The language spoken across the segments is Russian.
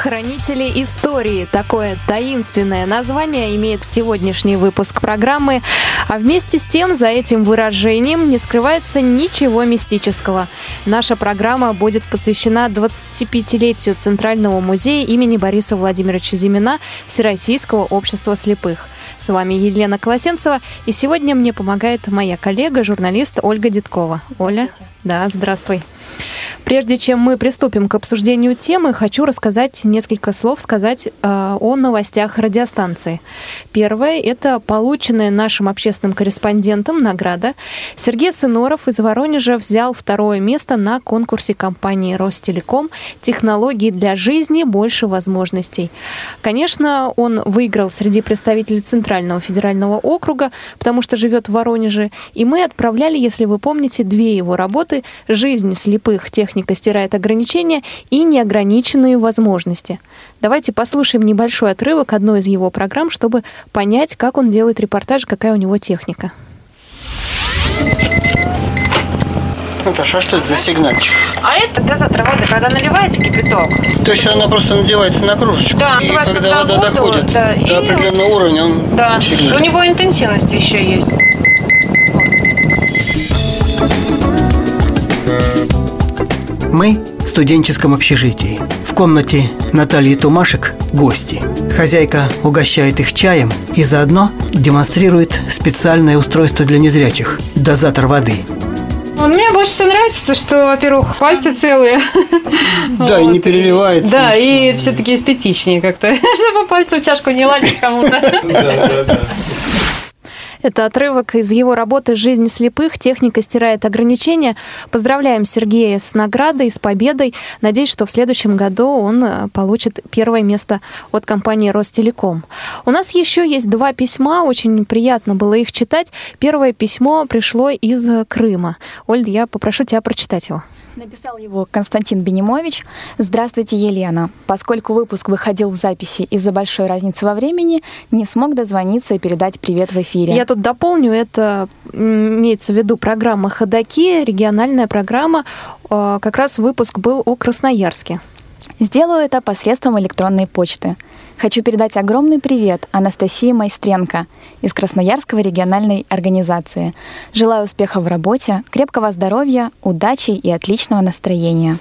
Хранители истории. Такое таинственное название имеет сегодняшний выпуск программы. А вместе с тем за этим выражением не скрывается ничего мистического. Наша программа будет посвящена 25-летию Центрального музея имени Бориса Владимировича Зимина Всероссийского общества слепых. С вами Елена Колосенцева, и сегодня мне помогает моя коллега, журналист Ольга Дедкова. Оля, да, здравствуй. Прежде чем мы приступим к обсуждению темы, хочу рассказать несколько слов, сказать э, о новостях радиостанции. Первое – это полученная нашим общественным корреспондентом награда. Сергей Сыноров из Воронежа взял второе место на конкурсе компании «Ростелеком. Технологии для жизни. Больше возможностей». Конечно, он выиграл среди представителей Центрального федерального округа, потому что живет в Воронеже, и мы отправляли, если вы помните, две его работы «Жизнь слепых тех техника стирает ограничения и неограниченные возможности. Давайте послушаем небольшой отрывок одной из его программ, чтобы понять, как он делает репортаж, какая у него техника. Наташа, а что это за сигнальчик? А это дозатор воды, когда наливается кипяток. То есть она просто надевается на кружечку? Да, и когда вода воду, доходит да, до и определенного уровня, он Да, сигналит. у него интенсивность еще есть. Мы в студенческом общежитии. В комнате Натальи Тумашек гости. Хозяйка угощает их чаем и заодно демонстрирует специальное устройство для незрячих – дозатор воды. Ну, Мне больше всего нравится, что, во-первых, пальцы целые. Да, и не переливается. Да, и все-таки эстетичнее как-то, чтобы пальцы в чашку не лазить кому-то. Это отрывок из его работы «Жизнь слепых. Техника стирает ограничения». Поздравляем Сергея с наградой, с победой. Надеюсь, что в следующем году он э, получит первое место от компании «Ростелеком». У нас еще есть два письма, очень приятно было их читать. Первое письмо пришло из Крыма. Оль, я попрошу тебя прочитать его. Написал его Константин Бенимович. Здравствуйте, Елена. Поскольку выпуск выходил в записи из-за большой разницы во времени, не смог дозвониться и передать привет в эфире. Я тут дополню, это имеется в виду программа «Ходоки», региональная программа. Э, Как раз выпуск был о Красноярске. Сделаю это посредством электронной почты. Хочу передать огромный привет Анастасии Майстренко из Красноярского региональной организации. Желаю успеха в работе, крепкого здоровья, удачи и отличного настроения.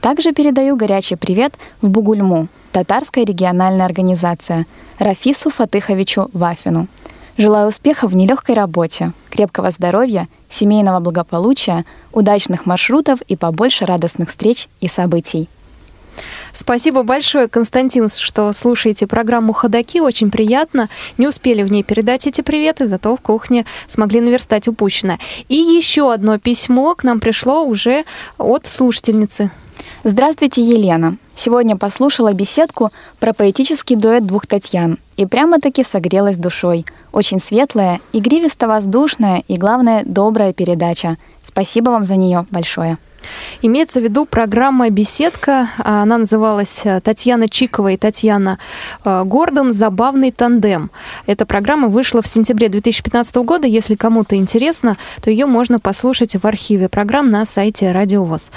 Также передаю горячий привет в Бугульму, татарская региональная организация, Рафису Фатыховичу Вафину. Желаю успеха в нелегкой работе, крепкого здоровья, семейного благополучия, удачных маршрутов и побольше радостных встреч и событий. Спасибо большое, Константин, что слушаете программу «Ходоки». Очень приятно. Не успели в ней передать эти приветы, зато в кухне смогли наверстать упущенное. И еще одно письмо к нам пришло уже от слушательницы. Здравствуйте, Елена. Сегодня послушала беседку про поэтический дуэт двух Татьян и прямо-таки согрелась душой. Очень светлая, игривисто-воздушная и, главное, добрая передача. Спасибо вам за нее большое. Имеется в виду программа «Беседка». Она называлась э, Татьяна Чикова и Татьяна э, Гордон «Забавный тандем». Эта программа вышла в сентябре 2015 года. Если кому-то интересно, то ее можно послушать в архиве программ на сайте Радио ВОЗ.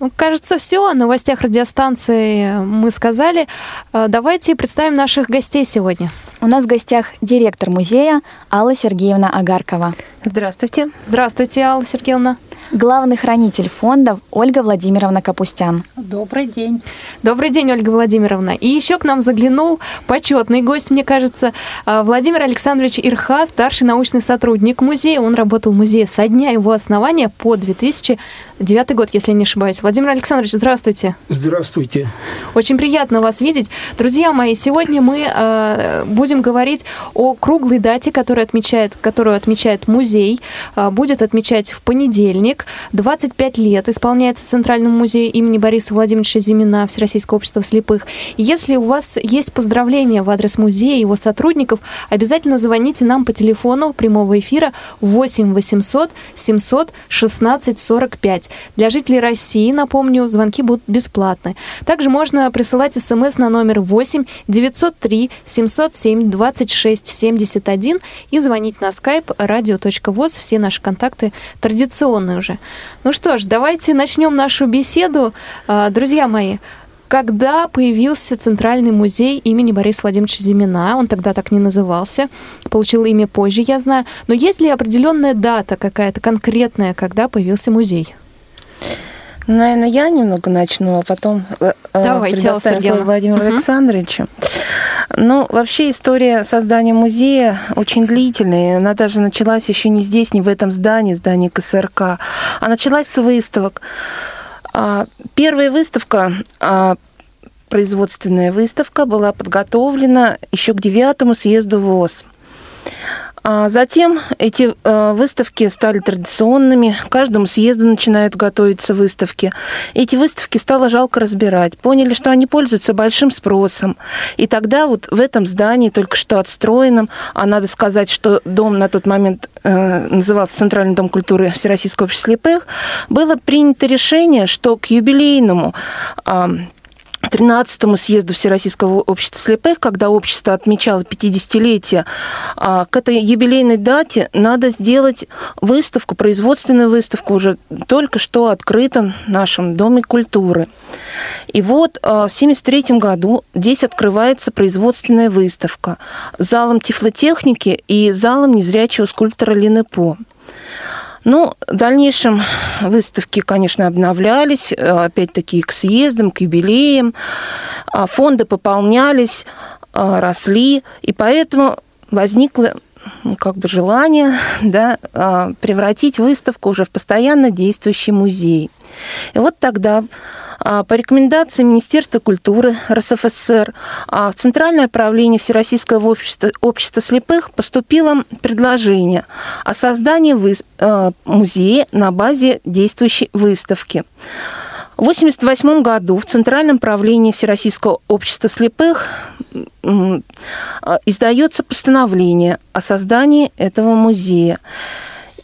Ну, кажется, все. О новостях радиостанции мы сказали. Э, Давайте представим наших гостей сегодня. У нас в гостях директор музея Алла Сергеевна Агаркова. Здравствуйте. Здравствуйте, Алла Сергеевна. Главный хранитель фондов Ольга Владимировна Капустян. Добрый день. Добрый день, Ольга Владимировна. И еще к нам заглянул почетный гость, мне кажется, а, Владимир Александрович Ирха, старший научный сотрудник музея. Он работал в музее со дня его основания по 2009 год, если я не ошибаюсь. Владимир Александрович, здравствуйте. Здравствуйте. Очень приятно вас видеть. Друзья мои, сегодня мы э, будем говорить о круглой дате, которую отмечает, которую отмечает музей. Э, будет отмечать в понедельник. Праздник. 25 лет исполняется Центральному музею имени Бориса Владимировича Зимина Всероссийского общества слепых. Если у вас есть поздравления в адрес музея и его сотрудников, обязательно звоните нам по телефону прямого эфира 8 800 700 16 45. Для жителей России, напомню, звонки будут бесплатны. Также можно присылать смс на номер 8 903 707 26 71 и звонить на skype radio.voz. Все наши контакты традиционные уже. Ну что ж, давайте начнем нашу беседу. А, друзья мои, когда появился Центральный музей имени Бориса Владимировича Зимина. Он тогда так не назывался, получил имя позже, я знаю. Но есть ли определенная дата какая-то конкретная, когда появился музей? Наверное, я немного начну, а потом э, э, Давайте, предоставим слово Владимиру угу. Александровичу. Ну, вообще история создания музея очень длительная. Она даже началась еще не здесь, не в этом здании, здании КСРК, а началась с выставок. А, первая выставка а, производственная выставка была подготовлена еще к девятому съезду ВОЗ. А затем эти э, выставки стали традиционными. Каждому съезду начинают готовиться выставки. Эти выставки стало жалко разбирать. Поняли, что они пользуются большим спросом. И тогда вот в этом здании, только что отстроенном, а надо сказать, что дом на тот момент э, назывался Центральный дом культуры Всероссийского общества слепых, было принято решение, что к юбилейному 13-му съезду Всероссийского общества слепых, когда общество отмечало 50-летие, а, к этой юбилейной дате надо сделать выставку, производственную выставку, уже только что открытом нашем Доме культуры. И вот а, в 1973 году здесь открывается производственная выставка залом тифлотехники и залом незрячего скульптора Лины По. Ну, в дальнейшем выставки, конечно, обновлялись, э, опять-таки к съездам, к юбилеям, а фонды пополнялись, э, росли, и поэтому возникло ну, как бы желание да, э, превратить выставку уже в постоянно действующий музей. И вот тогда а, по рекомендации Министерства культуры РСФСР а, в Центральное правление Всероссийского общества, общества слепых поступило предложение о создании а, музея на базе действующей выставки. В 1988 году в Центральном правлении Всероссийского общества слепых издается постановление о создании этого музея.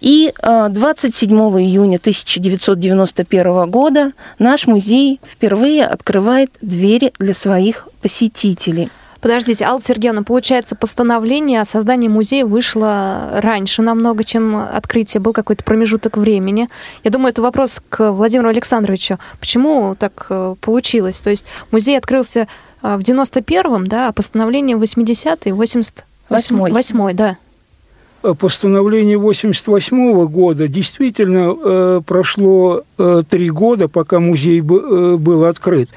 И 27 а, июня 1991 года наш музей впервые открывает двери для своих посетителей. Подождите, Алла Сергеевна, получается, постановление о создании музея вышло раньше намного, чем открытие. Был какой-то промежуток времени. Я думаю, это вопрос к Владимиру Александровичу. Почему так э, получилось? То есть музей открылся э, в 91-м, да, а постановление в 80-й, 88-й. 8 да. Э, постановление 88 года действительно э, прошло э, три года, пока музей был открыт.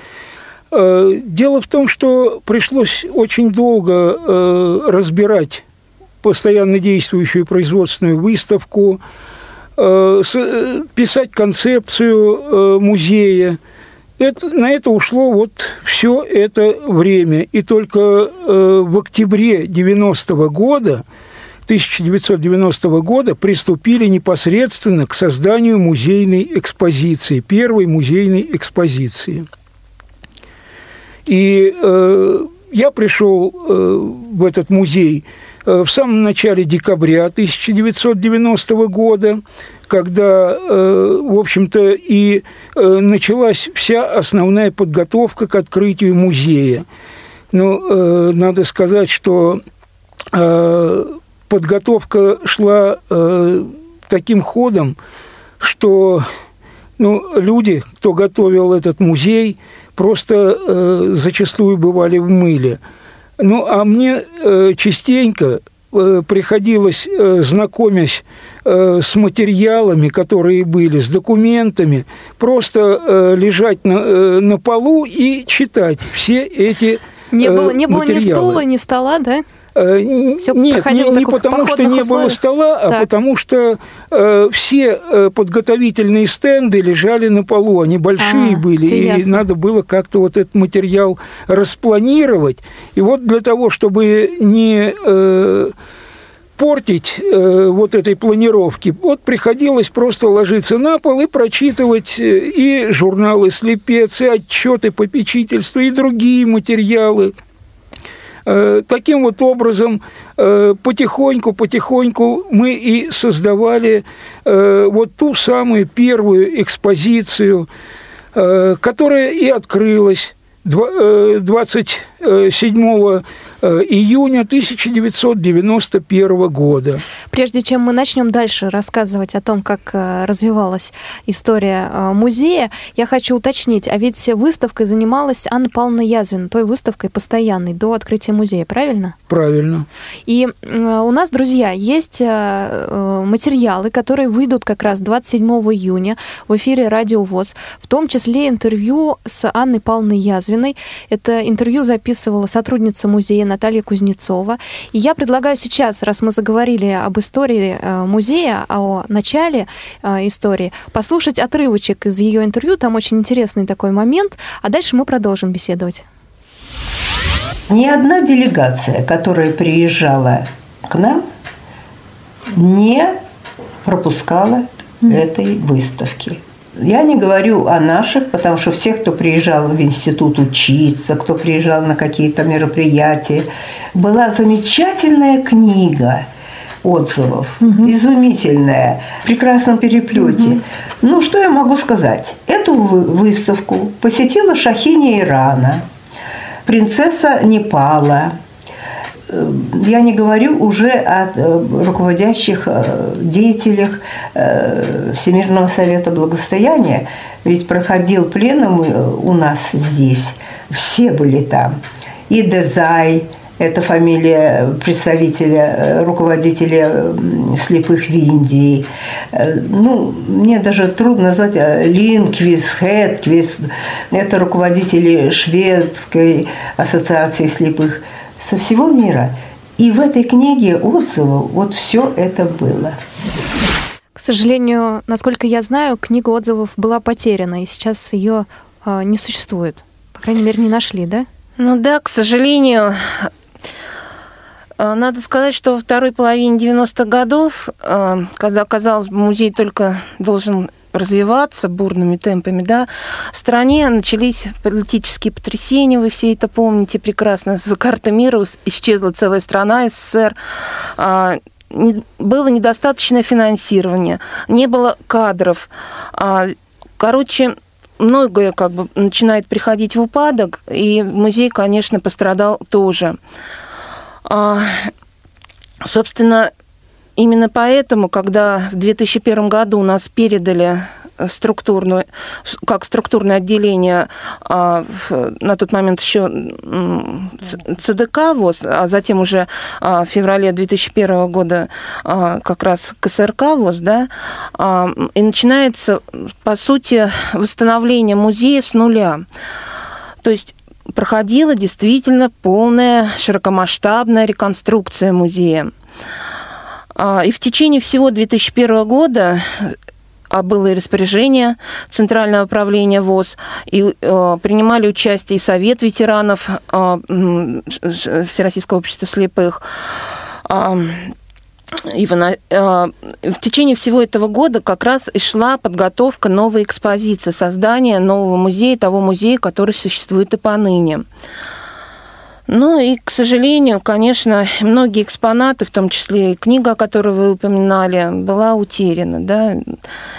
Дело в том, что пришлось очень долго разбирать постоянно действующую производственную выставку, писать концепцию музея. Это, на это ушло вот все это время. И только в октябре 90 -го года 1990 года приступили непосредственно к созданию музейной экспозиции, первой музейной экспозиции. И э, я пришел э, в этот музей э, в самом начале декабря 1990 года, когда, э, в общем-то, и э, началась вся основная подготовка к открытию музея. Но ну, э, надо сказать, что э, подготовка шла э, таким ходом, что ну, люди, кто готовил этот музей, просто э, зачастую бывали в мыле. Ну, а мне э, частенько э, приходилось, э, знакомясь э, с материалами, которые были, с документами, просто э, лежать на, э, на полу и читать все эти не было, не было материалы. ни стула, ни стола, да? Э, Все Нет, не, не потому что не условиях. было стола, а так. потому что э, все э, подготовительные стенды лежали на полу, они большие а, были, и ясно. надо было как-то вот этот материал распланировать. И вот для того, чтобы не... Э, портить э, вот этой планировки. Вот приходилось просто ложиться на пол и прочитывать э, и журналы «Слепец», и отчеты попечительства, и другие материалы. Таким вот образом потихоньку-потихоньку мы и создавали вот ту самую первую экспозицию, которая и открылась 20 Э, 7 э, июня 1991 года. Прежде чем мы начнем дальше рассказывать о том, как э, развивалась история музея, я хочу уточнить, а ведь выставкой занималась Анна Павловна Язвина, той выставкой постоянной до открытия музея, правильно? Правильно. И у нас, друзья, есть материалы, которые выйдут как раз 27 июня в эфире «Радио ВОЗ», в том числе интервью с Анной Павловной Язвиной. Это интервью записано записывала сотрудница музея Наталья Кузнецова. И я предлагаю сейчас, раз мы заговорили об истории э, музея, о начале э, истории, послушать отрывочек из ее интервью. Там очень интересный такой момент. А дальше мы продолжим беседовать. Ни одна делегация, которая приезжала к нам, не пропускала этой выставки. Я не говорю о наших, потому что все, кто приезжал в институт учиться, кто приезжал на какие-то мероприятия, была замечательная книга отзывов, угу. изумительная, в прекрасном переплете. Угу. Ну, что я могу сказать? Эту выставку посетила Шахиня Ирана, принцесса Непала, я не говорю уже о э, руководящих э, деятелях э, Всемирного совета благосостояния, ведь проходил пленум у нас здесь, все были там. И Дезай, это фамилия представителя, руководителя слепых в Индии. Ну, мне даже трудно назвать Линквис, Хэтквис, это руководители Шведской ассоциации слепых со всего мира. И в этой книге отзывов вот все это было. К сожалению, насколько я знаю, книга отзывов была потеряна, и сейчас ее э, не существует. По крайней мере, не нашли, да? Ну да, к сожалению, а, надо сказать, что во второй половине 90-х годов, а, когда, казалось бы, музей только должен развиваться бурными темпами, да, в стране начались политические потрясения, вы все это помните прекрасно, за карты мира исчезла целая страна, СССР, а, было недостаточное финансирование, не было кадров. А, короче, многое как бы начинает приходить в упадок, и музей, конечно, пострадал тоже. А, собственно, Именно поэтому, когда в 2001 году нас передали э, структурную, как структурное отделение а, на тот момент еще ЦДК ВОЗ, а затем уже а, в феврале 2001 года а, как раз КСРК ВОЗ, да, и начинается, по сути, восстановление музея с нуля. То есть проходила действительно полная широкомасштабная реконструкция музея. А, и в течение всего 2001 года а было и распоряжение Центрального управления ВОЗ, и э, принимали участие и Совет ветеранов э, Всероссийского общества слепых. Э, и в, э, в течение всего этого года как раз и шла подготовка новой экспозиции, создание нового музея, того музея, который существует и поныне. Ну и, к сожалению, конечно, многие экспонаты, в том числе и книга, которую вы упоминали, была утеряна. Да?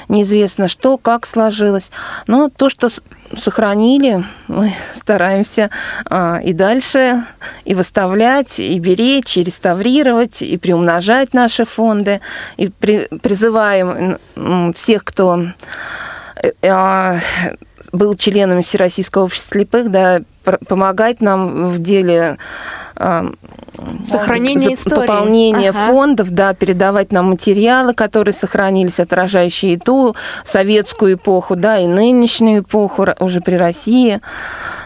Неизвестно что, как сложилось. Но то, что сохранили, мы стараемся а, и дальше и выставлять, и беречь, и реставрировать, и приумножать наши фонды, и при, призываем всех, кто а, был членом Всероссийского общества слепых, да, помогать нам в деле а, сохранения истории. пополнения ага. фондов, да, передавать нам материалы, которые сохранились, отражающие и ту советскую эпоху, да, и нынешнюю эпоху уже при России.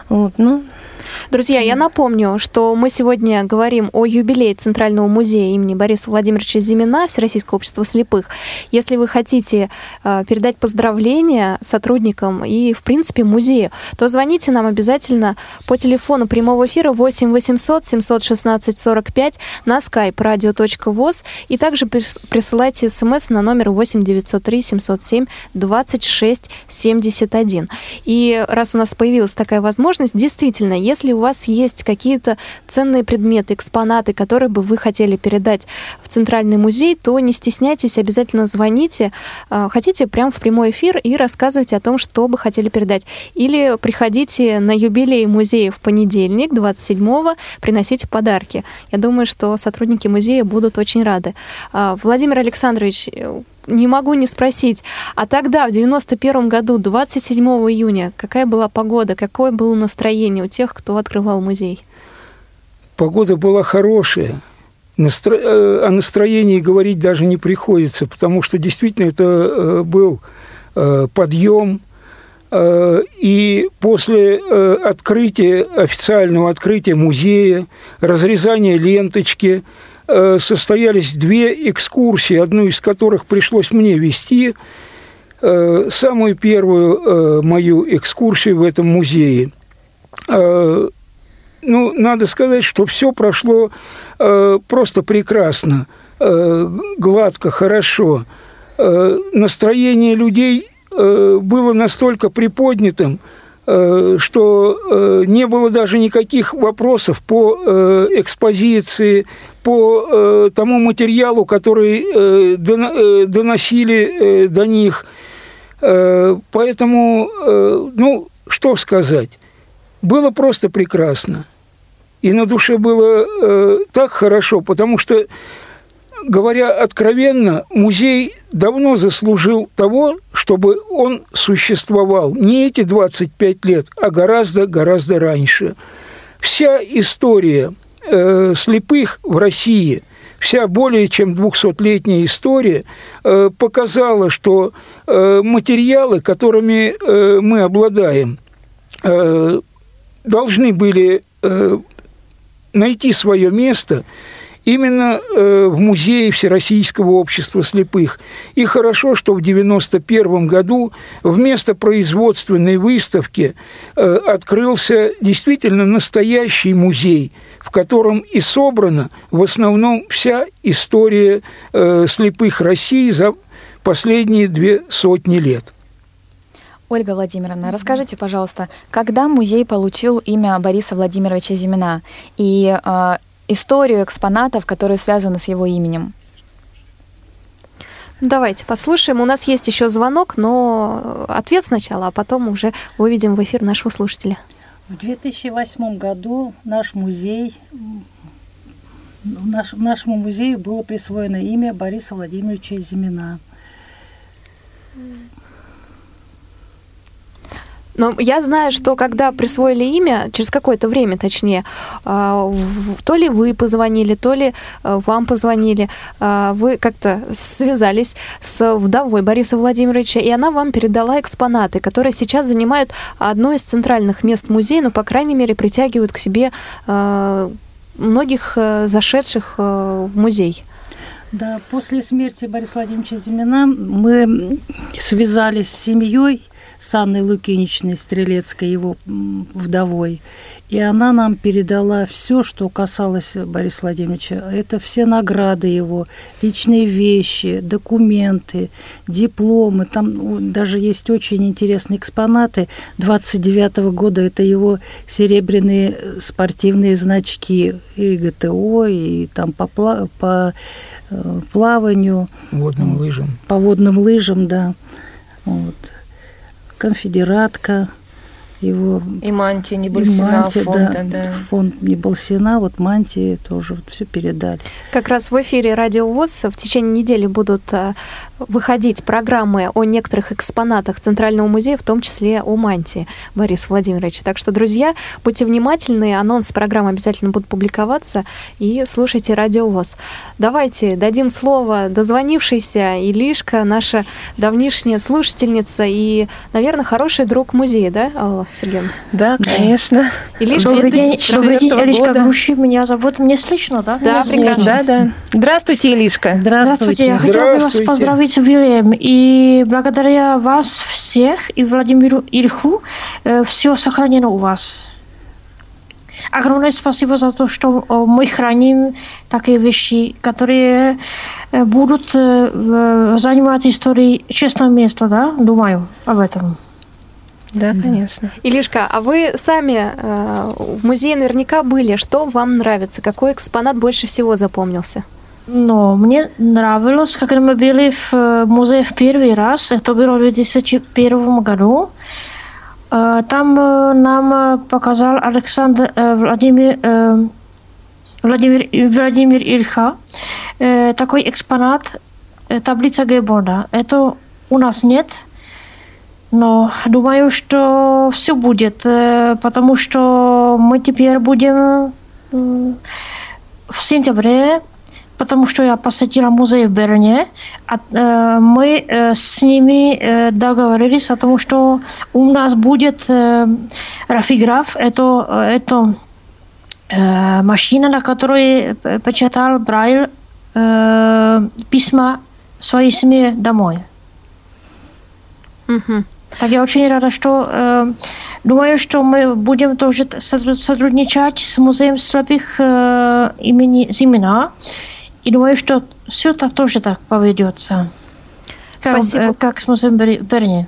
Вот, ну, Друзья, я напомню, что мы сегодня говорим о юбилее Центрального музея имени Бориса Владимировича Зимина Всероссийского общества слепых. Если вы хотите э, передать поздравления сотрудникам и, в принципе, музею, то звоните нам обязательно по телефону прямого эфира 8 800 716 45 на skype radio.voz и также присылайте смс на номер 8 903 707 26 71. И раз у нас появилась такая возможность, действительно, если у вас есть какие-то ценные предметы, экспонаты, которые бы вы хотели передать в Центральный музей, то не стесняйтесь, обязательно звоните. А, хотите, прямо в прямой эфир и рассказывайте о том, что бы хотели передать. Или приходите на юбилей музея в понедельник, 27-го, приносите подарки. Я думаю, что сотрудники музея будут очень рады. А, Владимир Александрович, не могу не спросить, а тогда, в 91 году, 27 июня, какая была погода, какое было настроение у тех, кто открывал музей? Погода была хорошая. Настро... Э, о настроении говорить даже не приходится, потому что действительно это э, был э, подъем. И после открытия, официального открытия музея, разрезания ленточки – состоялись две экскурсии, одну из которых пришлось мне вести. Э, самую первую э, мою экскурсию в этом музее. Ну, надо сказать, что все прошло просто прекрасно, гладко, хорошо. Настроение людей было настолько приподнятым, что не было даже никаких вопросов по экспозиции, по э, тому материалу, который э, э, доносили до них. Поэтому, ну, что сказать, было просто прекрасно. И на душе было так хорошо, потому что, говоря откровенно, музей давно заслужил того, чтобы он существовал не эти 25 лет, а гораздо-гораздо раньше. Вся история – э, слепых в России, вся более чем 200-летняя история э, показала, что э, материалы, которыми э, мы обладаем, э, должны были э, найти свое место именно э, в музее Всероссийского общества слепых. И хорошо, что в 1991 году вместо производственной выставки открылся действительно настоящий музей – котором и собрана в основном вся история э, слепых России за последние две сотни лет. Ольга Владимировна, расскажите, пожалуйста, когда музей получил имя Бориса Владимировича Зимина и э, историю экспонатов, которые связаны с его именем? Давайте послушаем. У нас есть еще звонок, но ответ сначала, а потом уже выведем в эфир нашего слушателя. В 2008 году наш музей, наш, нашему музею было присвоено имя Бориса Владимировича Зимина. Но я знаю, что когда присвоили имя, через какое-то время, точнее, а, то ли вы позвонили, то ли а, вам позвонили, а, вы как-то связались с вдовой Бориса Владимировича, и она вам передала экспонаты, которые сейчас занимают одно из центральных мест музея, ну, по крайней мере, притягивают к себе многих зашедших в музей. Да, после смерти Бориса Владимировича Зимина мы связались с семьей с Анной Лукиничной Стрелецкой, его вдовой. И она нам передала все, что касалось Бориса Владимировича. Это все награды его, личные вещи, документы, дипломы. Там даже есть очень интересные экспонаты. 29 -го года это его серебряные спортивные значки и ГТО, и там по, по э, плаванию. Водным лыжам. По водным лыжам, да. Вот конфедератка, его... И мантия Небольсина, мантия, фонд, да, да. фонд Небольсина, вот мантии тоже вот все передали. Как раз в эфире Радио ВОЗ в течение недели будут э, выходить программы о некоторых экспонатах Центрального музея, в том числе о мантии Бориса Владимировича. Так что, друзья, будьте внимательны, анонс программы обязательно будут публиковаться, и слушайте Радио ВОЗ. Давайте дадим слово дозвонившейся Илишка, наша давнишняя слушательница и, наверное, хороший друг музея, да, Алла? Сергей? Да, конечно. Илишка, Добрый день, добрый день. Груши. Меня зовут, мне слышно, да? Да, слышно? Да, да. Здравствуйте, Илишка. Здравствуйте. Я хотела бы вас Здравствуйте. поздравить с юбилеем. И благодаря вас всех и Владимиру Ильху все сохранено у вас. Огромное спасибо за то, что э, мы храним такие вещи, которые э, будут э, занимать истории честное место, да? Думаю об этом. Да, конечно. Илишка, а вы сами э, в музее наверняка были. Что вам нравится? Какой экспонат больше всего запомнился? Но мне нравилось, когда мы были в э, музее в первый раз. Это было в 2001 году. Э, Там э, нам показал Александр Владимир, Владимир, Владимир Ильха такой экспонат, таблица Гейборда. Это у нас нет. Но думаю, что все будет, э, потому что мы теперь будем в сентябре, потому что я посетила музей в Берне, а, э, мы э, с ними договорились о том, что у нас будет рафиграф, это, это машина, на которой п- печатал Брайль э, письма своей семье домой. Мгм. Так я очень рада, что э, думаю, что мы будем тоже сотруд- сотрудничать с музеем слепых э, имени Зимина. И думаю, что все так тоже так поведется. Как, Спасибо. э, как с музеем Бер- Берни.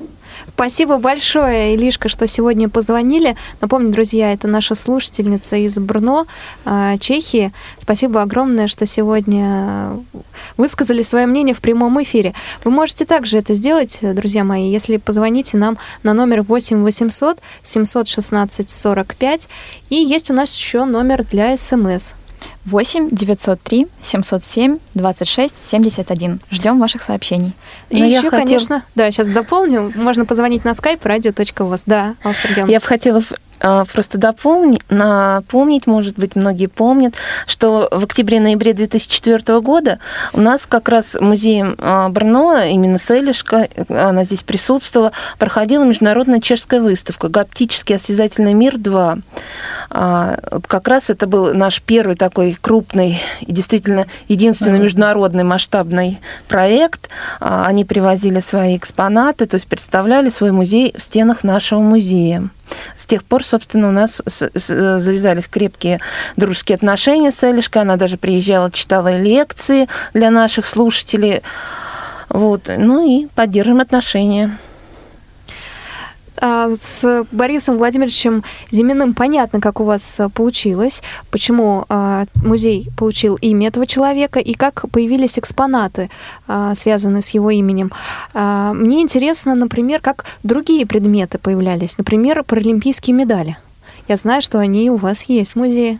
Спасибо большое, Илишка, что сегодня позвонили. Напомню, друзья, это наша слушательница из Брно, э, Чехии. Спасибо огромное, что сегодня высказали свое мнение в прямом эфире. Вы можете также это сделать, друзья мои, если позвоните нам на номер 8 800 716 45. И есть у нас еще номер для СМС. 8 903 707 26 71. Ждем ваших сообщений. И Но я еще, хотела- конечно, да, сейчас дополню, можно позвонить на skype radio.voz. Да, Алла Сергеевна. Я бы хотела просто дополнить, напомнить, может быть, многие помнят, что в октябре-ноябре 2004 года у нас как раз музеем а, Брно, именно Селишка, она здесь присутствовала, проходила международная чешская выставка «Гаптический осязательный мир 2». А, Как раз это был наш первый такой крупный и действительно единственный международный масштабный проект. А, Они привозили свои экспонаты, то есть представляли свой музей в стенах нашего музея. С тех пор, собственно, у нас завязались крепкие дружеские отношения с Элишкой. Она даже приезжала, читала лекции для наших слушателей. Вот. Ну и поддерживаем отношения. А, С Борисом Владимировичем Зиминым понятно, как у вас а, получилось, почему а, музей получил имя этого человека и как появились экспонаты, а, связанные с его именем. Мне интересно, например, как другие предметы появлялись, например, паралимпийские медали. Я знаю, что они у вас есть в музее.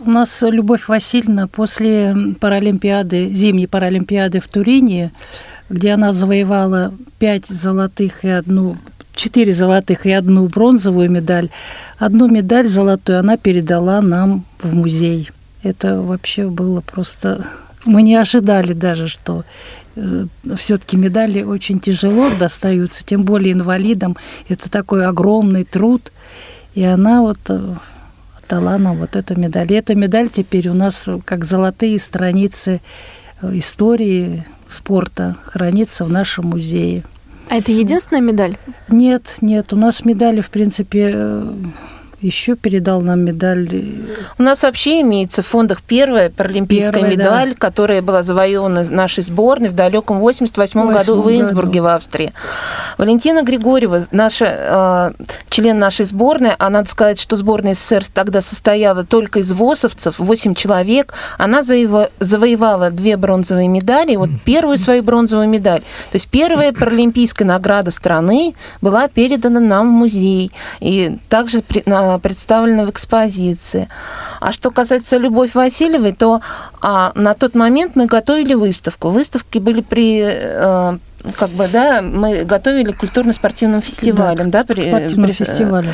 У нас Любовь Васильевна после Паралимпиады, зимней Паралимпиады в Турине, где она завоевала пять золотых и одну четыре золотых и одну бронзовую медаль. Одну медаль золотую она передала нам в музей. Это вообще было просто... Мы не ожидали даже, что все-таки медали очень тяжело достаются, тем более инвалидам. Это такой огромный труд. И она вот э, дала нам вот эту медаль. И эта медаль теперь у нас как золотые страницы э, истории спорта хранится в нашем музее. А это единственная медаль? Нет, нет, у нас медали, в принципе, э, еще передал нам медаль. У нас вообще имеется в фондах первая паралимпийская Первая, медаль, которая была завоевана нашей сборной в далеком 88 году в Инсбурге, в Австрии. Валентина Григорьева, наша, э, член нашей сборной, а надо сказать, что сборная СССР тогда состояла только из ВОСовцев, 8 человек. Она завоевала две бронзовые медали, вот первую свою бронзовую медаль. То есть первая паралимпийская награда страны была передана нам в музей и также при- на- представлена в экспозиции. А что касается Любовь Васильевой, то а, на тот момент мы готовили выставку. Выставки были при э, как бы, да, мы готовили культурно-спортивным фестивалям, да, при, спортивным при- фестивалем.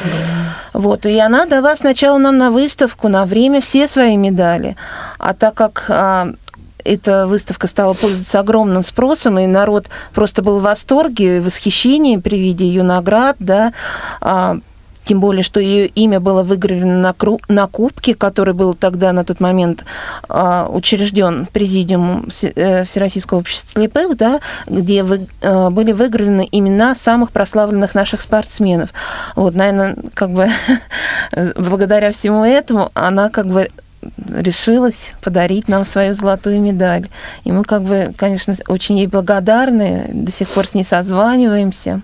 вот, и она дала сначала нам на выставку на время все свои медали. А так как а, эта выставка стала пользоваться огромным спросом, и народ просто был в восторге, в восхищении при виде ее наград, да, а, тем более, что ее имя было выгравировано на, кру... на кубке, который был тогда на тот момент э, учрежден президиумом Всероссийского общества слепых, да, где вы, э, были выгравированы имена самых прославленных наших спортсменов. Вот, наверное, как бы благодаря всему этому она как бы решилась подарить нам свою золотую медаль. И мы, как бы, конечно, очень ей благодарны, до сих пор с ней созваниваемся.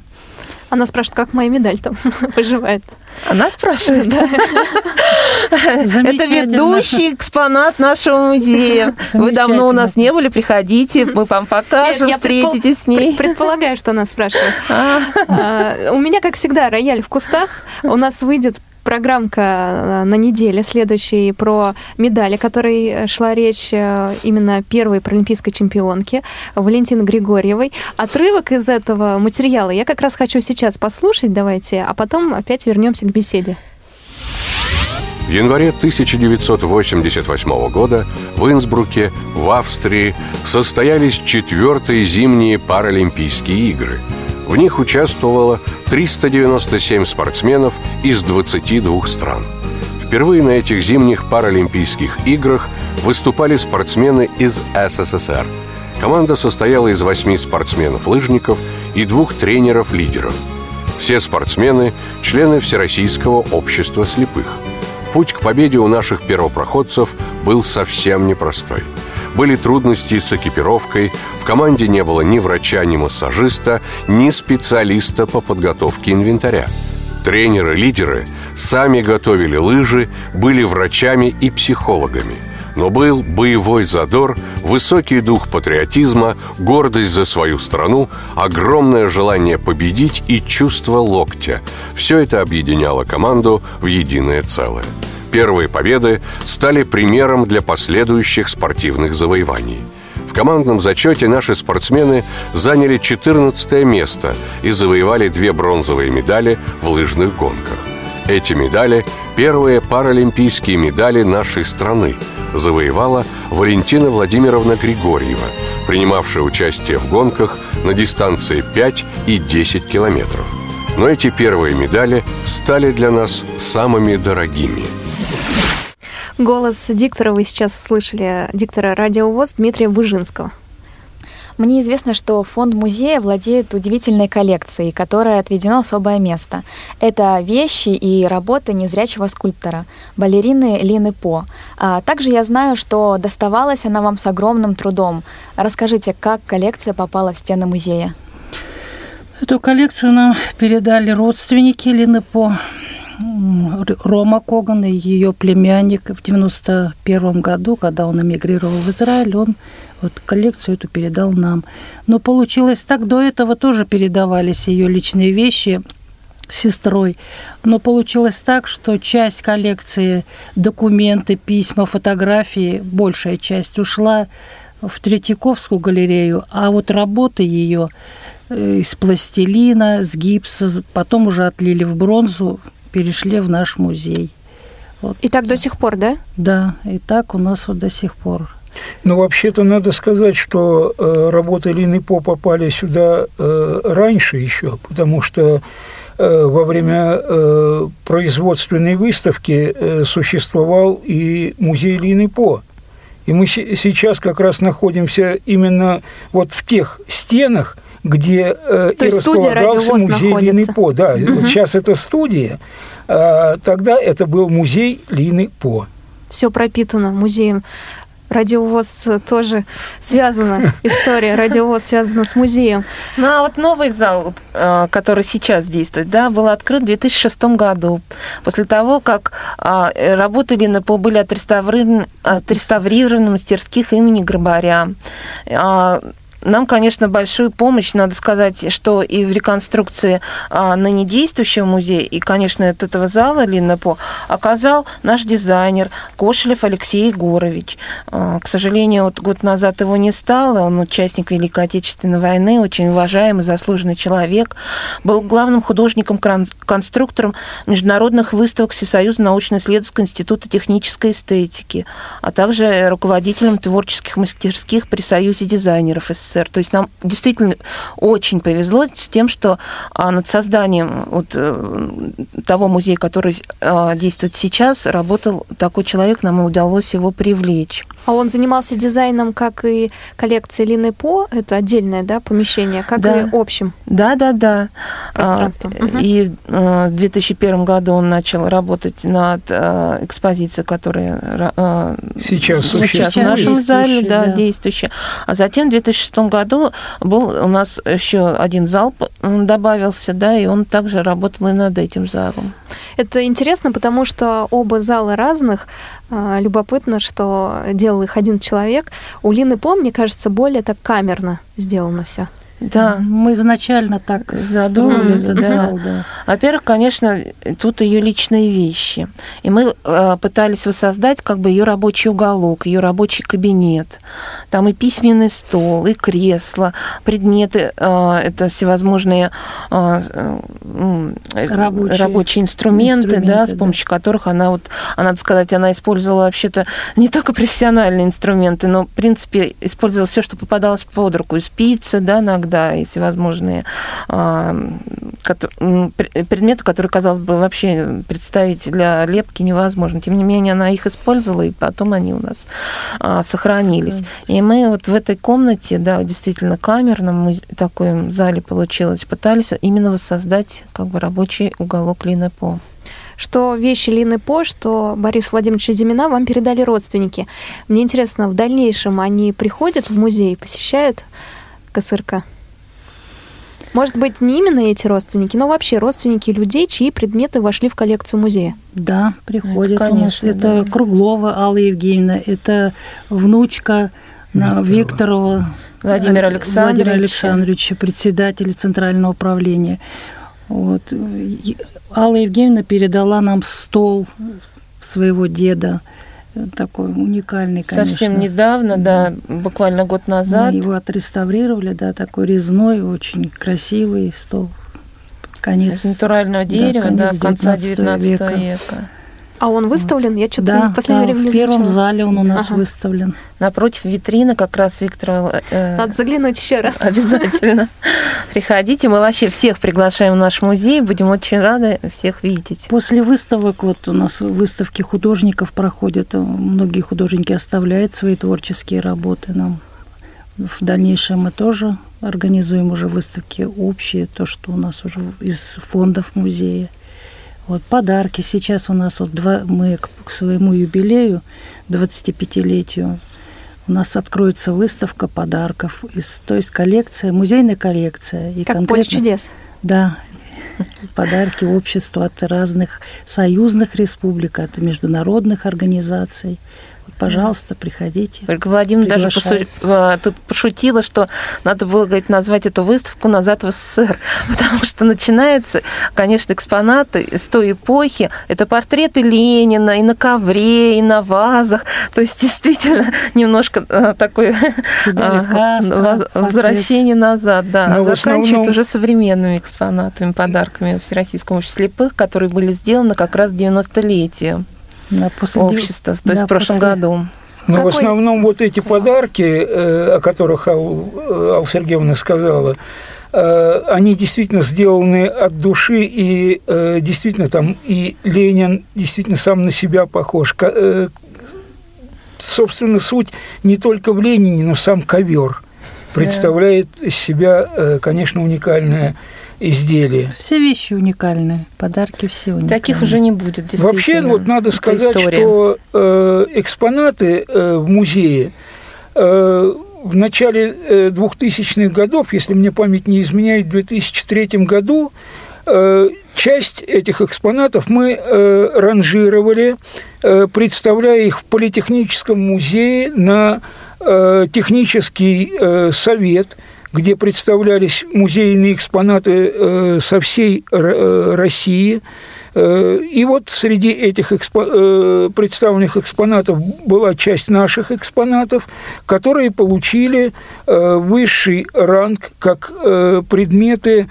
Она спрашивает, как моя медаль там поживает. Она спрашивает? Да. Это ведущий экспонат нашего музея. Вы давно у нас не были, приходите, мы вам покажем, встретитесь с ней. Предполагаю, что она спрашивает. А. А, у меня, как всегда, рояль в кустах. У нас выйдет программка э, на неделе следующей про медали, о которой шла речь э, именно первой паралимпийской чемпионки Валентины Григорьевой. Отрывок из этого материала я как раз хочу сейчас послушать, давайте, а потом опять вернемся к беседе. В январе 1988 года в Инсбруке, в Австрии, состоялись четвертые зимние Паралимпийские игры – в них участвовало 397 спортсменов из 22 стран. Впервые на этих зимних Паралимпийских играх выступали спортсмены из СССР. Команда состояла из восьми спортсменов-лыжников и двух тренеров-лидеров. Все спортсмены – члены Всероссийского общества слепых. Путь к победе у наших первопроходцев был совсем непростой – были трудности с экипировкой, в команде не было ни врача, ни массажиста, ни специалиста по подготовке инвентаря. Тренеры-лидеры сами готовили лыжи, были врачами и психологами. Но был боевой задор, высокий дух патриотизма, гордость за свою страну, огромное желание победить и чувство локтя. Все это объединяло команду в единое целое – Первые победы стали примером для последующих спортивных завоеваний. В командном зачете наши спортсмены заняли 14 место и завоевали две бронзовые медали в лыжных гонках. Эти медали – первые паралимпийские медали нашей страны, завоевала Валентина Владимировна Григорьева, принимавшая участие в гонках на дистанции 5 и 10 километров. Но эти первые медали стали для нас самыми дорогими – Голос диктора вы сейчас слышали, диктора радиовоз Дмитрия Бужинского. Мне известно, что фонд музея владеет удивительной коллекцией, которой отведено особое место. Это вещи и работы незрячего скульптора, балерины Лины По. А также я знаю, что доставалась она вам с огромным трудом. Расскажите, как коллекция попала в стены музея? Эту коллекцию нам передали родственники Лины По. Рома Коган и ее племянник в 91 году, когда он эмигрировал в Израиль, он вот коллекцию эту передал нам. Но получилось так, до этого тоже передавались ее личные вещи сестрой. Но получилось так, что часть коллекции, документы, письма, фотографии, большая часть ушла в Третьяковскую галерею, а вот работы ее э, из пластилина, с гипса, потом уже отлили в бронзу, перешли в наш музей. Вот. И так до сих пор, да? Да, и так у нас вот до сих пор. Ну, вообще-то надо сказать, что э, работы Лины По попали сюда э, раньше еще, потому что э, во время э, производственной выставки э, существовал и музей Лины По. И мы сейчас как раз находимся именно вот в тех стенах, где э, и располагался музей находится. Лины По. Да, угу. вот сейчас это студия, а тогда это был музей Лины По. Все пропитано музеем. Радиовоз тоже связана, история радиовоз связана с музеем. Ну, а вот новый зал, э, который сейчас действует, да, был открыт в 2006 году, после того, как а, работы Лины По были отреставрированы, отреставрированы мастерских имени Грабаря. Нам, конечно, большую помощь, надо сказать, что и в реконструкции а, ныне действующего музея, и, конечно, от этого зала Линнепо оказал наш дизайнер Кошелев Алексей Егорович. А, к сожалению, вот год назад его не стало, он участник Великой Отечественной войны, очень уважаемый, заслуженный человек, был главным художником-конструктором международных выставок Всесоюза научно-исследовательского института технической эстетики, а также руководителем творческих мастерских при Союзе дизайнеров СССР СССР. То есть нам действительно очень повезло с тем, что а, над созданием вот э, того музея, который а, действует сейчас, работал такой человек, нам удалось его привлечь. А он занимался дизайном, как и коллекция Лины По, это отдельное да, помещение, как Да. и общим Да, да, да. пространством. А, Мгм. И э, в 2001 году он начал работать над э, экспозицией, которая ра- э, Сейчас сейчас в существует. нашем зале, Действующая, да, да. действующая. А затем в 2006 году был у нас еще один зал добавился, да, и он также работал и над этим залом. Это интересно, потому что оба зала разных. А, Любопытно, что делал их один человек. У Лины По, мне кажется, более так камерно сделано все. Да. Мы изначально так Задумали, этот да. да. Во-первых, конечно, тут ее личные вещи. И мы э, пытались воссоздать как бы ее рабочий уголок, ее рабочий кабинет. Там и письменный стол, и кресло, предметы, э, это всевозможные э, Рабочие рабочие инструменты, да, инструменты, с да. помощью которых она вот, а надо сказать, она использовала вообще-то не только профессиональные инструменты, но, в принципе, использовала все, что попадалось под руку, и спицы, да, иногда, и всевозможные а, предметы, которые, казалось бы, вообще представить для лепки невозможно. Тем не менее, она их использовала, и потом они у нас а, сохранились. И мы вот в этой комнате, да, действительно камерном такой зале получилось, пытались именно воссоздать как бы рабочий уголок Лины По. Что вещи Лины По, что Борис Владимировича Зимина вам передали родственники. Мне интересно, в дальнейшем они приходят в музей, посещают КСРК? Может быть, не именно эти родственники, но вообще родственники людей, чьи предметы вошли в коллекцию музея. Да, приходит Это, у нас. конечно, Это да. Круглова Алла Евгеньевна, это внучка на Викторова Владимира Аль- Александровича. Владимира Александровича, председателя Центрального управления. Вот. Алла Евгеньевна передала нам стол своего деда, такой уникальный, конечно. Совсем недавно, да, буквально год назад. Мы его отреставрировали, да, такой резной, очень красивый стол. Конец Из натурального да, дерева, да, конец конца 19 19 века. века. А он выставлен? Я что-то Да, в последнее да, время не в первом замечала. зале он у нас Ага. выставлен. Напротив витрины как раз Виктора... э, Надо заглянуть еще раз. Обязательно. Приходите, мы вообще всех приглашаем в наш музей, будем очень рады всех видеть. После выставок, вот у нас выставки художников проходят, многие художники оставляют свои творческие работы нам. В дальнейшем мы тоже организуем уже выставки общие, то, что у нас уже из фондов музея. Вот подарки. Сейчас у нас вот два, мы к, к своему юбилею, 25-летию, у нас откроется выставка подарков, из, то есть коллекция, музейная коллекция. И Как поле конкретно- чудес. Да, подарки обществу от разных союзных республик, от международных организаций. Пожалуйста, приходите. Ольга Владимировна даже посу- а, тут пошутила, что надо было, говорит, назвать эту выставку «Назад в СССР», потому что начинается, конечно, экспонаты с той эпохи. Это портреты Ленина и на ковре, и на вазах. То есть, действительно, немножко а, такое портрет. возвращение назад, да. Но основном- уже современными экспонатами, подарками Всероссийскому обществу слепых, которые были сделаны как раз 90-летие Да, после общества, то есть да, в прошлом после- году. Но в Какой- основном вот эти подарки, э, о которых Ал, э, Алла Сергеевна сказала, э, они действительно сделаны от души, и действительно там и Ленин действительно сам на себя похож. Собственно, суть не только в Ленине, но сам ковер представляет из себя, конечно, уникальное изделие. Все вещи уникальные, подарки все уникальные. Таких уже не будет, действительно. Вообще, вот надо сказать, история. что э, экспонаты э, в музее э, в начале э, 2000-х годов, если мне память не изменяет, в 2003 году э, часть этих экспонатов мы э, ранжировали, э, представляя их в Политехническом музее на э, технический э, совет, где представлялись музейные экспонаты э, со всей э, России. Э, И вот среди этих экспо- представленных экспонатов была часть наших экспонатов, которые получили высший ранг как предметы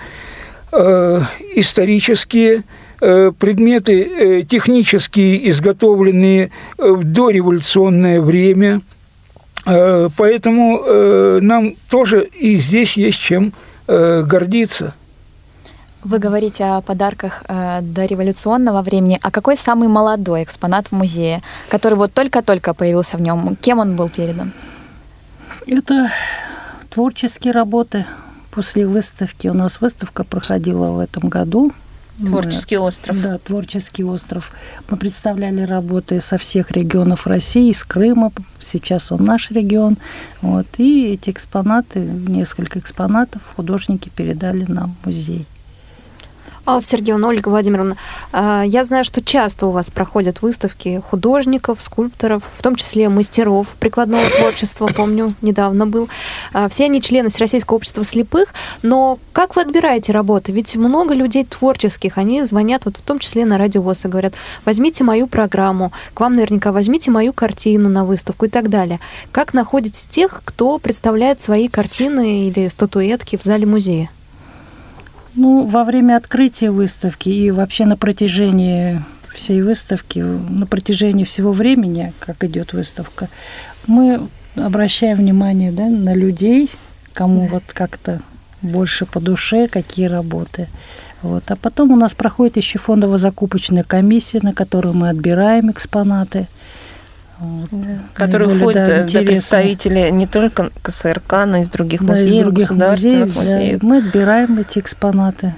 исторические, предметы технические, изготовленные в дореволюционное время. Э, поэтому э, нам тоже и здесь есть чем э, гордиться. Вы говорите о подарках э, до революционного времени. А какой самый молодой экспонат в музее, который вот только-только появился в нем? Кем он был передан? Это творческие работы. После выставки, у нас выставка проходила в этом году. Творческий остров. Да, творческий остров. Мы представляли работы со всех регионов России, из Крыма, сейчас он наш регион. Вот. И эти экспонаты, несколько экспонатов художники передали нам в музей. Алла Сергеевна, Ольга Владимировна, а, я знаю, что часто у вас проходят выставки художников, скульпторов, в том числе мастеров прикладного творчества, помню, недавно был. А, все они члены Всероссийского общества слепых, но как вы отбираете работы? Ведь много людей творческих, они звонят вот в том числе на радио ВОЗ и говорят, возьмите мою программу, к вам наверняка возьмите мою картину на выставку и так далее. Как находите тех, кто представляет свои картины или статуэтки в зале музея? Ну, во время открытия выставки и вообще на протяжении всей выставки, на протяжении всего времени, как идет выставка, мы обращаем внимание да, на людей, кому вот как-то больше по душе, какие работы. Вот. А потом у нас проходит еще фондово-закупочная комиссия, на которую мы отбираем экспонаты. Да. Которые входят да, да, представители не только КСРК, но и из других да, музеев, из других музеев, музеев. Да. Мы отбираем эти экспонаты.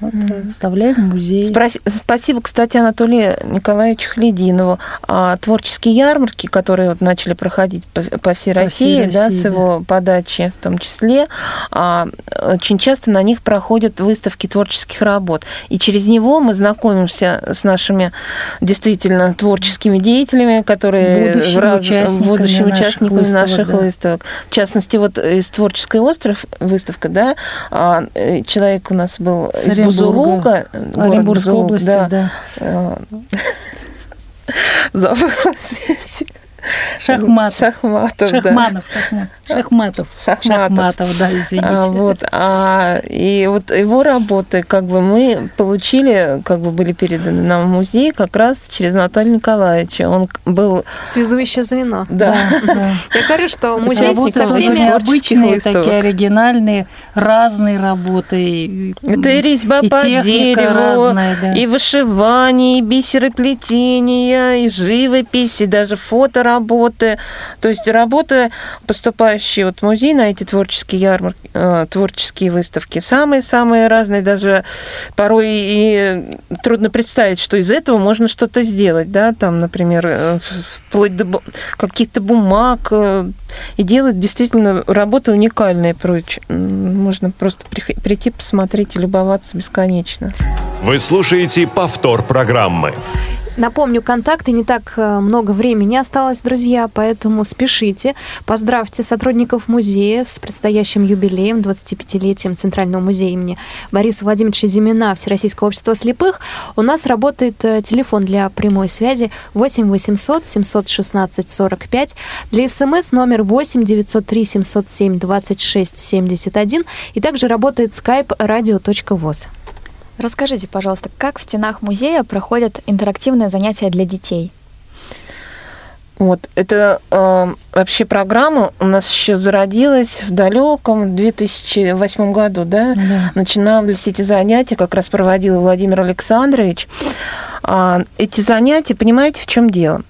Вот, mm. Вставляем в музей. Спасибо, кстати, Анатолию Николаевичу Хлединову. А творческие ярмарки, которые вот начали проходить по, по всей по России, всей да, России, с его да. подачи в том числе, а, очень часто на них проходят выставки творческих работ. И через него мы знакомимся с нашими действительно творческими деятелями, которые будущими раз, участниками, будущими наших, участниками выставок, наших да. выставок. В частности, вот из творческой остров выставка, да, а, э, человек у нас был С из Бузулука, Оренбургской области, да. да. Шахматов. Шахматов, Шахманов, да. Шахматов. Шахматов. Шахматов, да, извините. А, вот, а, и вот его работы, как бы мы получили, как бы были переданы нам в музей как раз через Анатолия Николаевича. Он был... Связующее звено. Да. да. Я говорю, что музей со всеми обычные, такие оригинальные, разные работы. Это и резьба и по дереву, разная, да. и вышивание, и бисероплетение, и живопись, и даже фото работы. То есть работы, поступающие вот в музей на эти творческие ярмарки, э, творческие выставки, самые-самые разные, даже порой и трудно представить, что из этого можно что-то сделать, да, там, например, э, вплоть до каких-то бумаг, э, и делать действительно работы уникальные, прочь. Можно просто прийти, посмотреть и любоваться бесконечно. Вы слушаете повтор программы. Напомню, контакты не так э, много времени осталось, друзья, поэтому спешите. Поздравьте сотрудников музея с предстоящим юбилеем, 25-летием Центрального музея имени Бориса Владимировича Зимина Всероссийского общества слепых. У нас работает э, телефон для прямой связи 8 800 716 45. Для смс номер 8 903 707 26 71. И также работает skype radio.voz. Расскажите, пожалуйста, как в стенах музея проходят интерактивные занятия для детей? Вот, это э, вообще программа у нас еще зародилась в далеком 2008 году, да? да. Начинались эти занятия, как раз проводил Владимир Александрович. А, эти занятия, понимаете, в чем дело?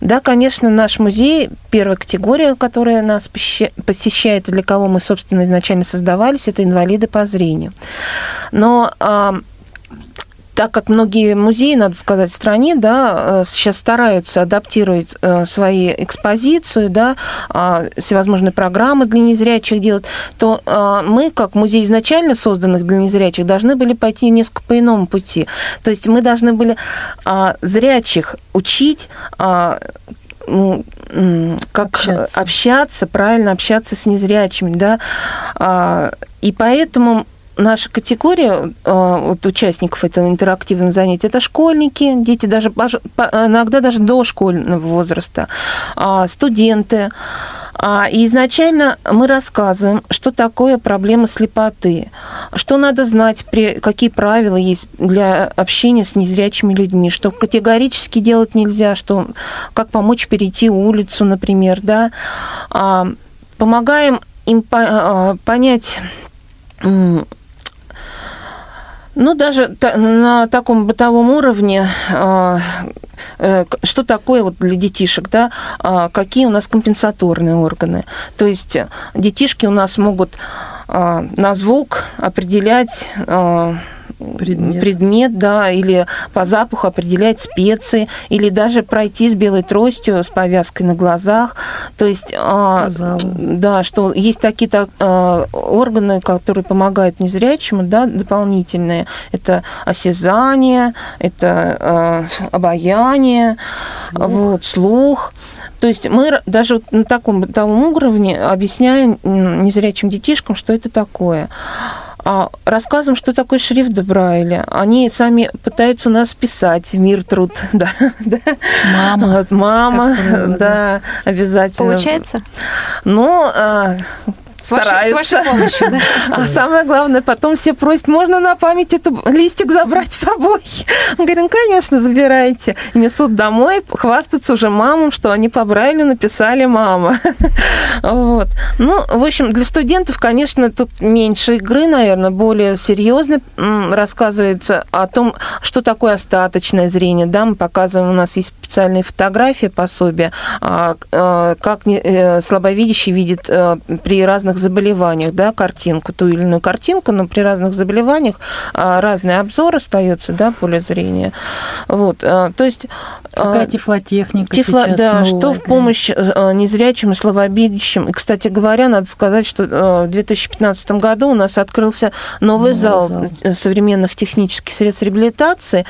Да, конечно, наш музей, первая категория, которая нас посещает, и для кого мы, собственно, изначально создавались, это инвалиды по зрению. Но а, так как многие музеи, надо сказать, в стране, да, э, сейчас стараются адаптировать э, свои экспозицию, да, а, всевозможные программы для незрячих делать, то а, мы, как музей изначально созданных для незрячих, должны были пойти несколько по иному пути. То есть мы должны были а, зрячих учить ну, как общаться. общаться, правильно общаться с незрячими, да, и поэтому наша категория вот, участников этого интерактивного занятия – это школьники, дети даже, иногда даже дошкольного возраста, а, студенты. А, и изначально мы рассказываем, что такое проблема слепоты, что надо знать, при, какие правила есть для общения с незрячими людьми, что категорически делать нельзя, что как помочь перейти улицу, например, да. А, помогаем им понять ну, даже на таком бытовом уровне, а, э, что такое вот для детишек, да, а, какие у нас компенсаторные органы. То есть детишки у нас могут а, на звук определять предмет. предмет, да, или по запаху определять специи, или даже пройти с белой тростью с повязкой на глазах. То есть, а, да, что есть такие так, а, органы, которые помогают незрячему, да, дополнительные. Это осязание, это а, обаяние, слух. Вот, слух. То есть мы даже на таком бытовом уровне объясняем незрячим детишкам, что это такое а рассказываем, что такое шрифт Брайля. Они сами пытаются нас писать «Мир, труд». Да, да. Мама. Вот, мама, да, обязательно. Получается? Ну, а, стараются. С вашей, с вашей помощью, да? А самое главное, потом все просят, можно на память эту листик забрать с собой? Говорим, конечно, забирайте. несут домой, хвастаться уже мамам, что они по Брайлю написали «мама». Вот. Ну, в общем, для студентов, конечно, тут меньше игры, наверное, более серьезно рассказывается о том, что такое остаточное зрение. Да, мы показываем, у нас есть специальные фотографии, пособия, а, а, как э, слабовидящий видит э, при разных разных заболеваниях, да, картинку, ту или иную картинку, но при разных заболеваниях а, разный обзор остается, да, поле зрения. Вот, а, то есть... А, Какая тифлотехника тифло, сейчас Да, новая, что в помощь да. незрячим и слабовидящим. И, кстати говоря, надо сказать, что в 2015 году у нас открылся новый, новый зал, зал современных технических средств реабилитации.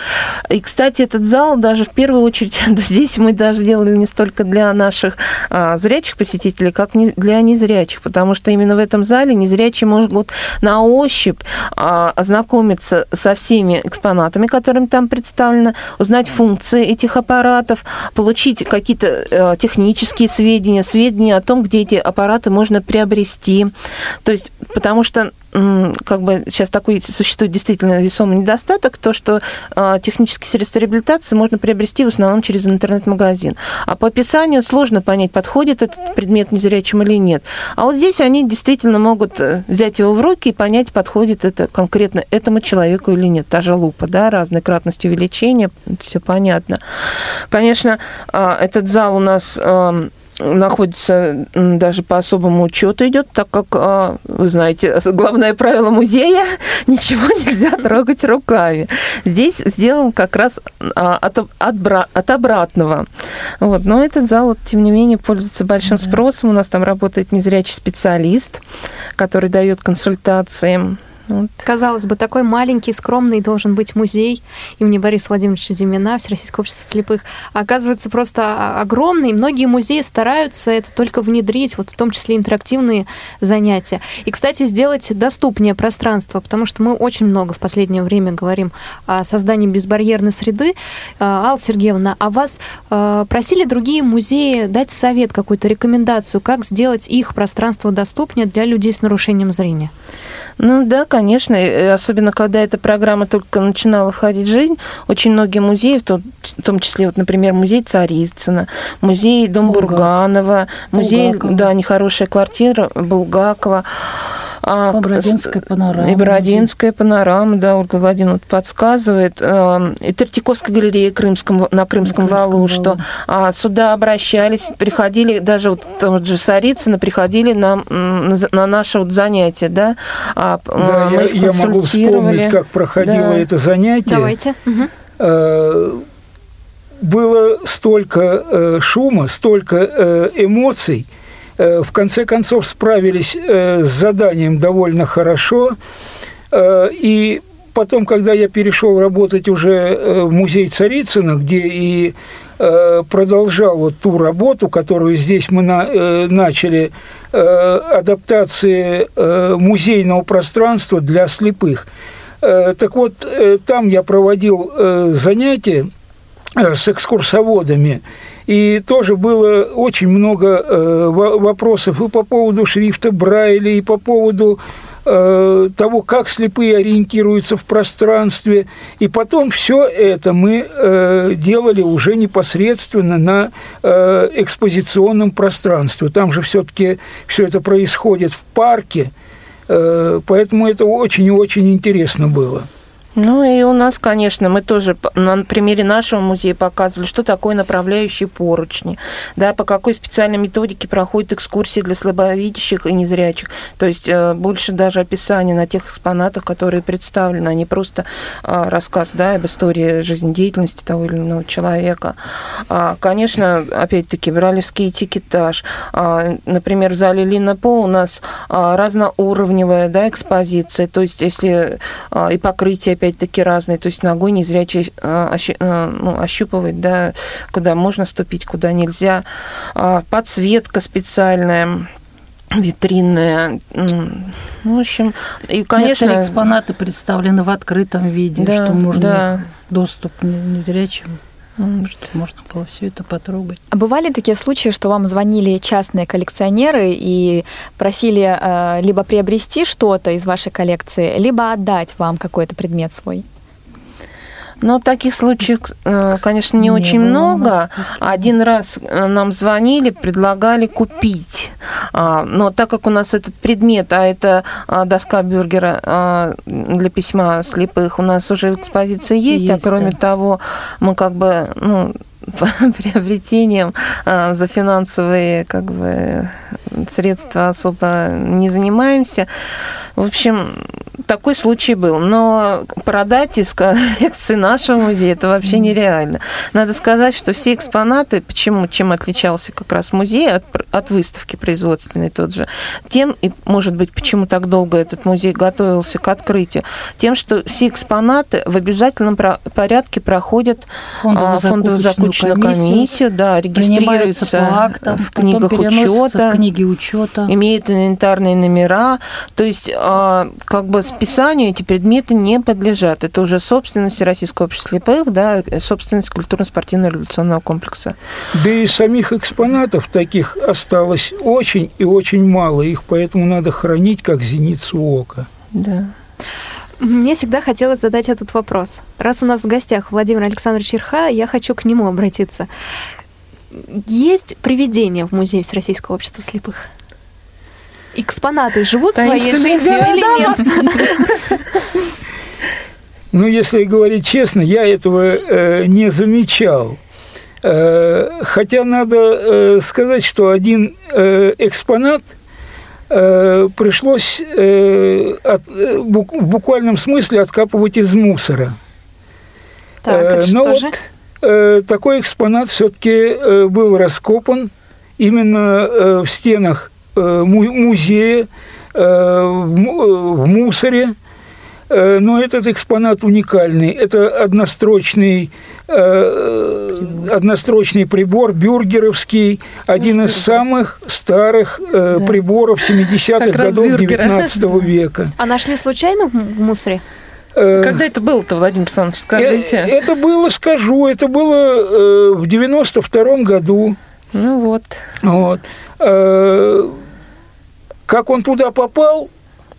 И, кстати, этот зал даже в первую очередь, здесь мы даже делали не столько для наших зрячих посетителей, как для незрячих, потому что именно в этом зале незрячие могут на ощупь а, ознакомиться со всеми экспонатами, которыми там представлены, узнать функции этих аппаратов, получить какие-то э, технические сведения, сведения о том, где эти аппараты можно приобрести. То есть, потому что как бы сейчас такой существует действительно весомый недостаток, то, что а, технические средства реабилитации можно приобрести в основном через интернет-магазин. А по описанию сложно понять, подходит этот предмет незрячим или нет. А вот здесь они действительно могут э, взять его в руки и понять, подходит это конкретно этому человеку или нет. Та же лупа, да, разной кратности увеличения, все понятно. Конечно, а, этот зал у нас находится даже по особому учету идет, так как, а, вы знаете, главное правило музея – ничего нельзя трогать руками. Здесь сделан как раз а, от, от, от обратного. Вот. Но этот зал, тем не менее, пользуется большим спросом. У нас там работает незрячий специалист, который дает консультации вот. Казалось бы, такой маленький, скромный должен быть музей имени Бориса Владимировича Зимина, Всероссийского общества слепых. А оказывается, просто огромный. Многие музеи стараются это только внедрить, вот в том числе интерактивные занятия. И, кстати, сделать доступнее пространство, потому что мы очень много в последнее время говорим о создании безбарьерной среды. А, Алла Сергеевна, а вас а, просили другие музеи дать совет, какую-то рекомендацию, как сделать их пространство доступнее для людей с нарушением зрения? Ну да, конечно, особенно когда эта программа только начинала входить в жизнь, очень многие музеи, в том, в том числе, вот, например, музей Царицына, музей Дом Булгак. Бурганова, музей, Булгакова. да, нехорошая квартира Булгакова, а, Бородинская панорама. И Бородинская панорама, да, Ольга Владимировна подсказывает. А, и Третьяковская галерея Крымском, на Крымском, на Крымском валу, валу, что а, сюда обращались, приходили, даже вот, вот же Сарицына приходили на, на наше вот занятие, да. А, да мы я, я могу вспомнить, как проходило да. это занятие. Давайте. Угу. Было столько э, шума, столько э, эмоций, в конце концов справились э, с заданием довольно хорошо. Э, и потом, когда я перешел работать уже э, в музей Царицына, где и э, продолжал вот ту работу, которую здесь мы на, э, начали, э, адаптации э, музейного пространства для слепых. Э, так вот, э, там я проводил э, занятия э, с экскурсоводами, и тоже было очень много э, вопросов и по поводу шрифта Брайля, и по поводу э, того, как слепые ориентируются в пространстве. И потом все это мы э, делали уже непосредственно на э, экспозиционном пространстве. Там же все-таки все это происходит в парке, э, поэтому это очень и очень интересно было. Ну и у нас, конечно, мы тоже на примере нашего музея показывали, что такое направляющие поручни, да, по какой специальной методике проходят экскурсии для слабовидящих и незрячих. То есть э, больше даже описания на тех экспонатах, которые представлены, а не просто а, рассказ да, об истории жизнедеятельности того или иного человека. А, конечно, опять-таки, бралевский этикетаж. А, например, в зале Лина По у нас разноуровневая да, экспозиция, то есть если и покрытие, опять опять-таки разные, то есть ногой незрячий э, э, ну, ощупывать, да, куда можно ступить, куда нельзя. А, подсветка специальная витринная. Ну, в общем, и, конечно... Некоторые экспонаты представлены в открытом виде, да, что можно да. доступ незрячим чтобы можно было все это потрогать. А бывали такие случаи, что вам звонили частные коллекционеры и просили э, либо приобрести что-то из вашей коллекции, либо отдать вам какой-то предмет свой? Но таких случаев, э, конечно, не, не очень много. Один раз э, нам звонили, предлагали купить. А, но так как у нас этот предмет, а это а, доска бюргера а, для письма слепых, у нас уже в экспозиции есть, есть а кроме да. того, мы как бы ну, приобретением за финансовые как бы средства особо не занимаемся. В общем, такой случай был. Но продать из коллекции нашего музея это вообще нереально. Надо сказать, что все экспонаты, почему, чем отличался как раз музей от, от выставки производственной тот же, тем, и, может быть, почему так долго этот музей готовился к открытию, тем, что все экспонаты в обязательном порядке проходят фондово-закупочную комиссию, комиссию, да, регистрируются по актам, в книгах учета. В книге учета. Имеют инвентарные номера. То есть, а, как бы списанию эти предметы не подлежат. Это уже собственность Российского общества слепых, да, собственность культурно-спортивного революционного комплекса. Да и самих экспонатов таких осталось очень и очень мало. Их поэтому надо хранить как зеницу ока. Да. Мне всегда хотелось задать этот вопрос. Раз у нас в гостях Владимир Александрович Ирха, я хочу к нему обратиться. Есть привидения в Музее Всероссийского общества слепых? Экспонаты живут своей жизнью или нет? Ну, если говорить честно, я этого э, не замечал. Э, хотя надо э, сказать, что один э, экспонат э, пришлось э, от, э, в буквальном смысле откапывать из мусора. Так, э, Но вот же? Э, такой экспонат все-таки э, был раскопан именно э, в стенах музея, в мусоре. Но этот экспонат уникальный. Это однострочный, однострочный прибор бюргеровский, один из самых старых да. приборов 70-х годов 19 века. А нашли случайно в мусоре? Когда это было-то, Владимир Александрович, скажите? Это было, скажу, это было в 92 году. Ну вот. Вот. Как он туда попал,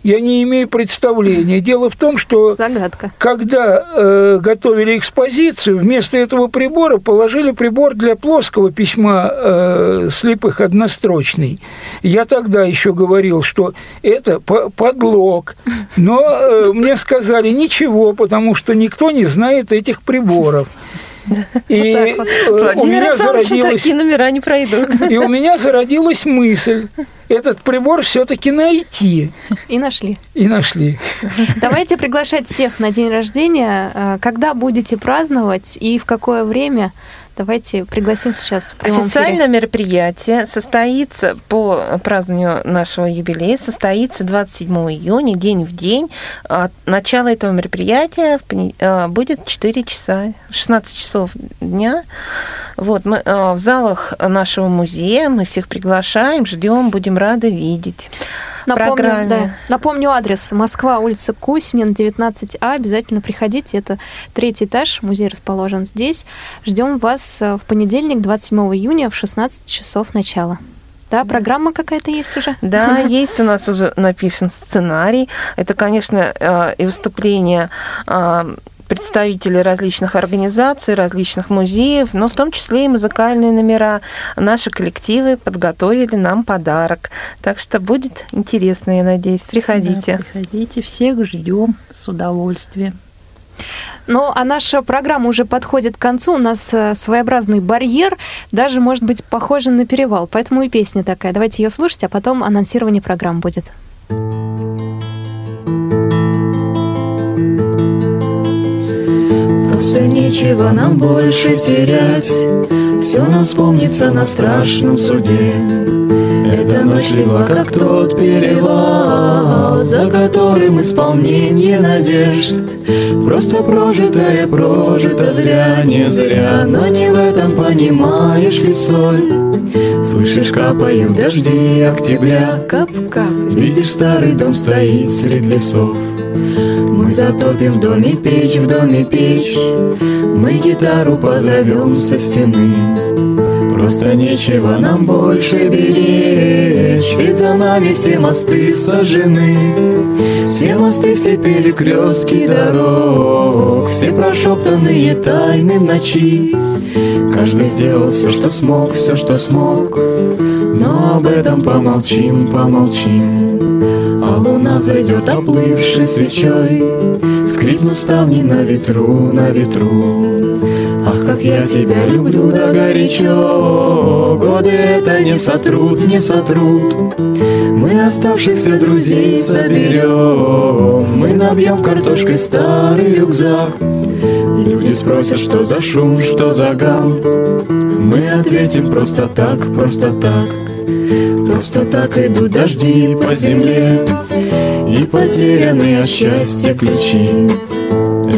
я не имею представления. Дело в том, что Загадка. когда э, готовили экспозицию, вместо этого прибора положили прибор для плоского письма э, слепых однострочный. Я тогда еще говорил, что это подлог. Но э, мне сказали ничего, потому что никто не знает этих приборов. И вот вот. у меня зародилась... такие номера не пройдут. И у меня зародилась мысль этот прибор все-таки найти. И нашли. И нашли. Давайте приглашать всех на день рождения. Э, когда будете праздновать и в какое время? Давайте пригласим сейчас. Официальное эфире. мероприятие состоится по празднованию нашего юбилея, состоится 27 июня, день в день. А Начало этого мероприятия а, будет 4 часа, в 16 часов дня. Вот, мы а, в залах нашего музея, мы всех приглашаем, ждем, будем рады видеть. Напомню, программе. да, напомню адрес. Москва, улица Кусинин, 19А. Обязательно приходите. Это третий этаж. Музей расположен здесь. Ждем вас э, в понедельник, 27 июня в 16 часов начала. Да, программа какая-то есть уже? Да, есть у нас уже написан сценарий. Это, конечно, э, и выступление представителей различных организаций, различных музеев, но в том числе и музыкальные номера. Наши коллективы подготовили нам подарок. Так что будет интересно, я надеюсь. Приходите. Да, приходите, всех ждем с удовольствием. Ну, а наша программа уже подходит к концу. У нас э, своеобразный барьер, даже, может быть, похоже на перевал. Поэтому и песня такая. Давайте ее слушать, а потом анонсирование программ будет. Просто нечего нам больше терять. Все нам вспомнится на страшном суде. Эта ночь легла, как тот перевал За которым исполнение надежд. Просто прожитое, прожито зря, не зря Но не в этом понимаешь ли соль? Слышишь, капают дожди октября. Кап-кап. Видишь, старый дом стоит среди лесов затопим в доме печь, в доме печь. Мы гитару позовем со стены. Просто нечего нам больше беречь Ведь за нами все мосты сожжены. Все мосты, все перекрестки дорог Все прошептанные тайны в ночи. Каждый сделал все, что смог, все, что смог. Но об этом помолчим, помолчим луна взойдет оплывшей свечой. Скрипнут ставни на ветру, на ветру. Ах, как я тебя люблю, да горячо Годы это не сотрут, не сотрут. Мы оставшихся друзей соберем. Мы набьем картошкой старый рюкзак. Люди спросят, что за шум, что за гам. Мы ответим просто так, просто так Просто так идут дожди по земле И потеряны от счастья ключи.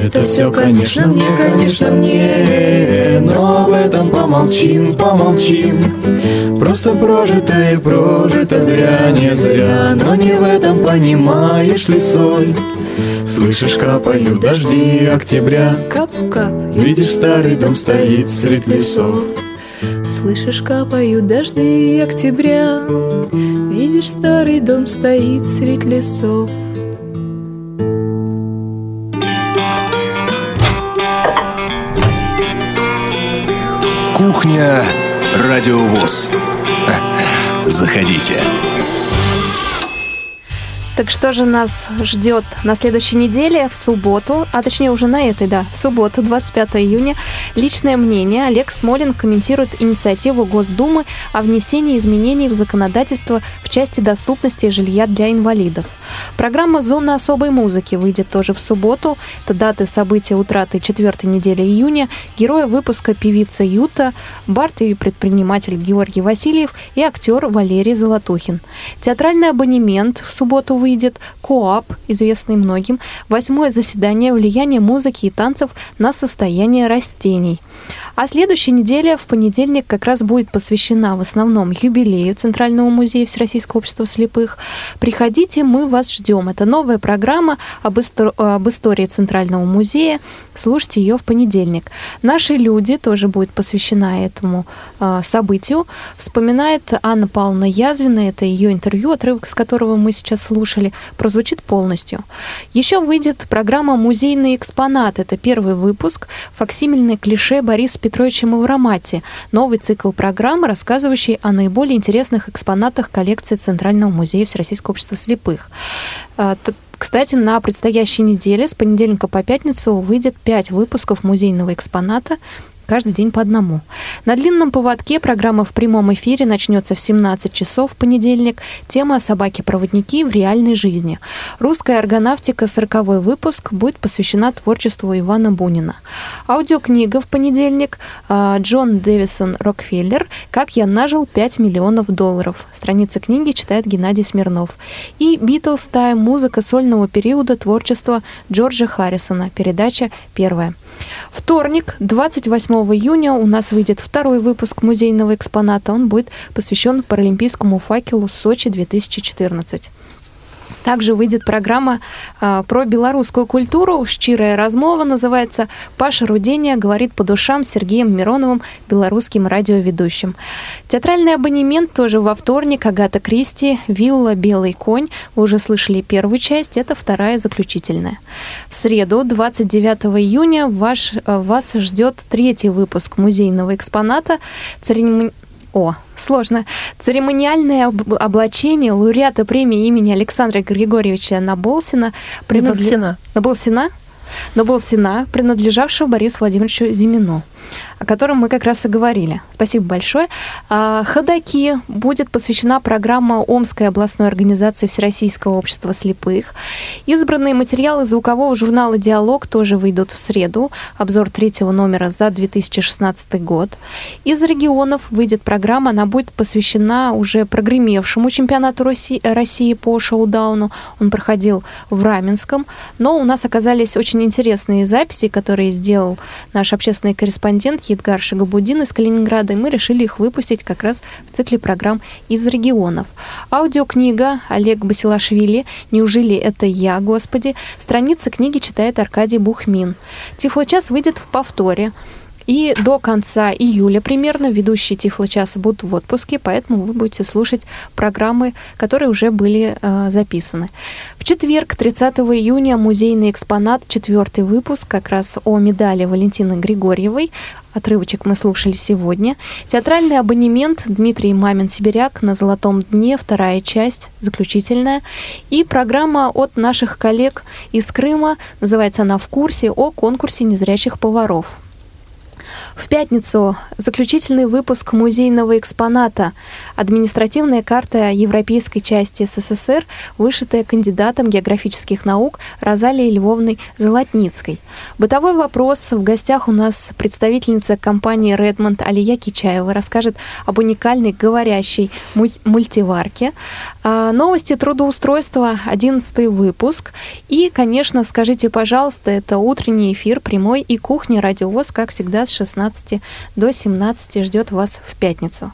Это все, конечно, мне, конечно, мне Но об этом помолчим, помолчим. Просто прожито и прожито зря, не зря Но не в этом понимаешь ли соль. Слышишь, капают дожди октября. Кап-кап Видишь, старый дом стоит средь лесов Слышишь, капают дожди октября Видишь, старый дом стоит средь лесов Кухня Радиовоз. Заходите. Так что же нас ждет на следующей неделе, в субботу, а точнее уже на этой, да, в субботу, 25 июня, личное мнение. Олег Смолин комментирует инициативу Госдумы о внесении изменений в законодательство в части доступности жилья для инвалидов. Программа «Зона особой музыки» выйдет тоже в субботу. Это даты события утраты четвертой недели июня. Герои выпуска певица Юта, Барт и предприниматель Георгий Васильев и актер Валерий Золотухин. Театральный абонемент в субботу выйдет КОАП, известный многим, восьмое заседание влияния музыки и танцев на состояние растений. А следующая неделя в понедельник как раз будет посвящена в основном юбилею Центрального музея Всероссийского общества слепых. Приходите, мы вас ждем. Это новая программа об, истор- об истории Центрального музея. Слушайте ее в понедельник. Наши люди тоже будет посвящена этому э, событию. Вспоминает Анна Павловна Язвина. Это ее интервью, отрывок с которого мы сейчас слушали, прозвучит полностью. Еще выйдет программа «Музейные экспонаты». Это первый выпуск. Факсимильное клише Бориса Петровича Мавромати. Новый цикл программы, рассказывающий о наиболее интересных экспонатах коллекции Центрального музея Всероссийского общества слепых. А, кстати, на предстоящей неделе с понедельника по пятницу выйдет пять выпусков музейного экспоната каждый день по одному. На длинном поводке программа в прямом эфире начнется в 17 часов в понедельник. Тема «Собаки-проводники в реальной жизни». Русская аргонавтика, 40 выпуск, будет посвящена творчеству Ивана Бунина. Аудиокнига в понедельник а, Джон Дэвисон Рокфеллер «Как я нажил 5 миллионов долларов». Страница книги читает Геннадий Смирнов. И «Битлз Тайм. Музыка сольного периода творчества Джорджа Харрисона». Передача первая. Вторник, 28 июня, у нас выйдет второй выпуск музейного экспоната. Он будет посвящен паралимпийскому факелу Сочи 2014. Также выйдет программа э, про белорусскую культуру. «Щирая размова» называется. Паша Рудения говорит по душам Сергеем Мироновым, белорусским радиоведущим. Театральный абонемент тоже во вторник. Агата Кристи, «Вилла. Белый конь». Вы уже слышали первую часть, это вторая заключительная. В среду, 29 июня, ваш, э, вас ждет третий выпуск музейного экспоната. Церемони о, сложно. Церемониальное облачение лауреата премии имени Александра Григорьевича Наболсина. Наболсина. Наболсина? Наболсина, принадлежавшего Борису Владимировичу Зимину о котором мы как раз и говорили. Спасибо большое. А, Ходаки будет посвящена программа Омской областной организации Всероссийского общества слепых. Избранные материалы звукового журнала «Диалог» тоже выйдут в среду. Обзор третьего номера за 2016 год. Из регионов выйдет программа, она будет посвящена уже прогремевшему чемпионату России по шоу-дауну. Он проходил в Раменском, но у нас оказались очень интересные записи, которые сделал наш общественный корреспондент Едгар Шагабудин из Калининграда, и мы решили их выпустить как раз в цикле программ из регионов. Аудиокнига Олег Басилашвили «Неужели это я, Господи?» Страница книги читает Аркадий Бухмин. Тифлочас выйдет в повторе. И до конца июля примерно ведущие Тифло-часа будут в отпуске, поэтому вы будете слушать программы, которые уже были э, записаны. В четверг, 30 июня, музейный экспонат, четвертый выпуск, как раз о медали Валентины Григорьевой. Отрывочек мы слушали сегодня. Театральный абонемент Дмитрий Мамин-Сибиряк на «Золотом дне», вторая часть, заключительная. И программа от наших коллег из Крыма, называется она «В курсе» о конкурсе незрячих поваров. В пятницу заключительный выпуск музейного экспоната «Административная карта европейской части СССР», вышитая кандидатом географических наук Розалией Львовной Золотницкой. Бытовой вопрос. В гостях у нас представительница компании Redmond Алия Кичаева расскажет об уникальной говорящей мультиварке. А, новости трудоустройства, 11 выпуск. И, конечно, скажите, пожалуйста, это утренний эфир прямой и кухня радиовоз, как всегда, с 16 до 17 ждет вас в пятницу.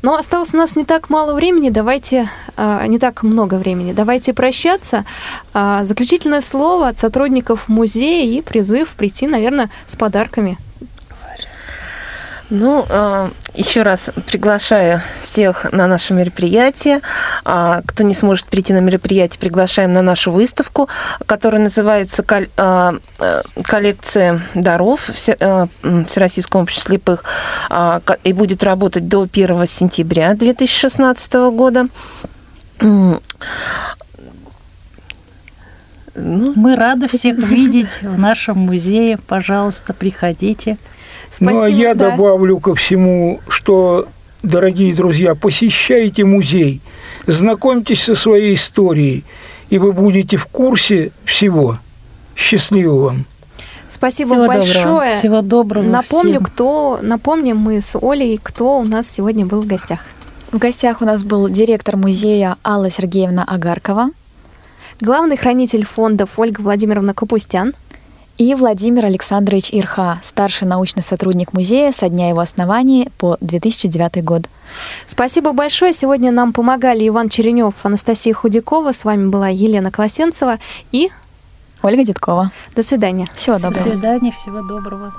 Но осталось у нас не так мало времени, давайте, а, не так много времени, давайте прощаться. А, заключительное слово от сотрудников музея и призыв прийти, наверное, с подарками ну, а, еще раз приглашаю всех на наше мероприятие. А, кто не сможет прийти на мероприятие, приглашаем на нашу выставку, которая называется а, э, «Коллекция даров Всероссийского общества слепых» и будет работать до 1 сентября 2016 года. Ну, Мы рады всех видеть в нашем музее. Пожалуйста, приходите. Спасибо, ну, а я да. добавлю ко всему, что, дорогие друзья, посещайте музей, знакомьтесь со своей историей, и вы будете в курсе всего. Счастливо вам! Спасибо Всего большое. Доброго. Всего доброго. Напомню, всем. кто, напомним мы с Олей, кто у нас сегодня был в гостях. В гостях у нас был директор музея Алла Сергеевна Агаркова, главный хранитель фондов Ольга Владимировна Капустян, и Владимир Александрович Ирха, старший научный сотрудник музея со дня его основания по 2009 год. Спасибо большое. Сегодня нам помогали Иван Черенев, Анастасия Худякова. С вами была Елена Класенцева и Ольга Дедкова. До свидания. Всего доброго. До свидания, всего доброго.